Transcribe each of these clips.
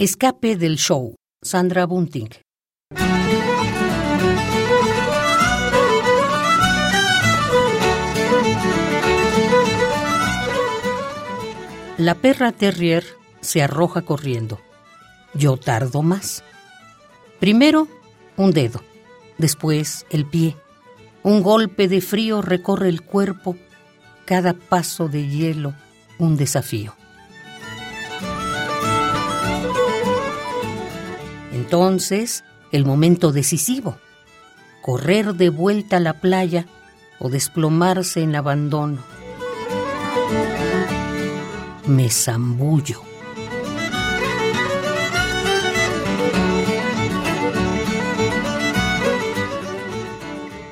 Escape del show. Sandra Bunting. La perra terrier se arroja corriendo. Yo tardo más. Primero, un dedo, después el pie. Un golpe de frío recorre el cuerpo, cada paso de hielo un desafío. Entonces, el momento decisivo, correr de vuelta a la playa o desplomarse en abandono. Me zambullo.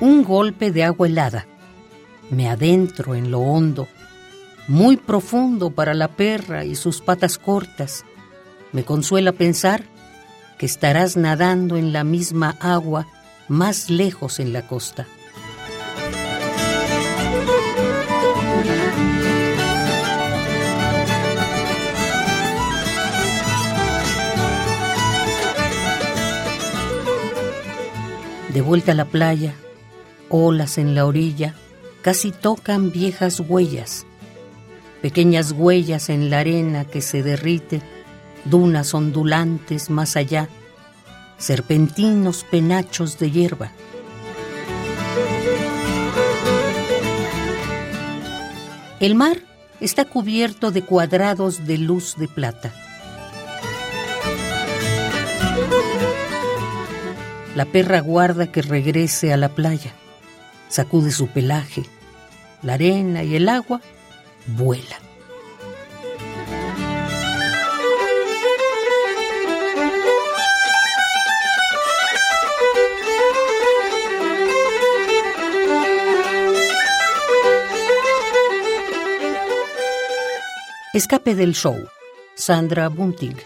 Un golpe de agua helada. Me adentro en lo hondo, muy profundo para la perra y sus patas cortas. Me consuela pensar que estarás nadando en la misma agua más lejos en la costa. De vuelta a la playa, olas en la orilla, casi tocan viejas huellas, pequeñas huellas en la arena que se derrite dunas ondulantes más allá, serpentinos penachos de hierba. El mar está cubierto de cuadrados de luz de plata. La perra guarda que regrese a la playa, sacude su pelaje, la arena y el agua vuelan. Escape del show. Sandra Bunting.